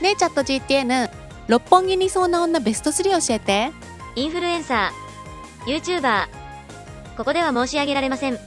ねえチャット GTN 六本木にそうな女ベスト3教えてインフルエンサー、YouTuber。ここでは申し上げられません。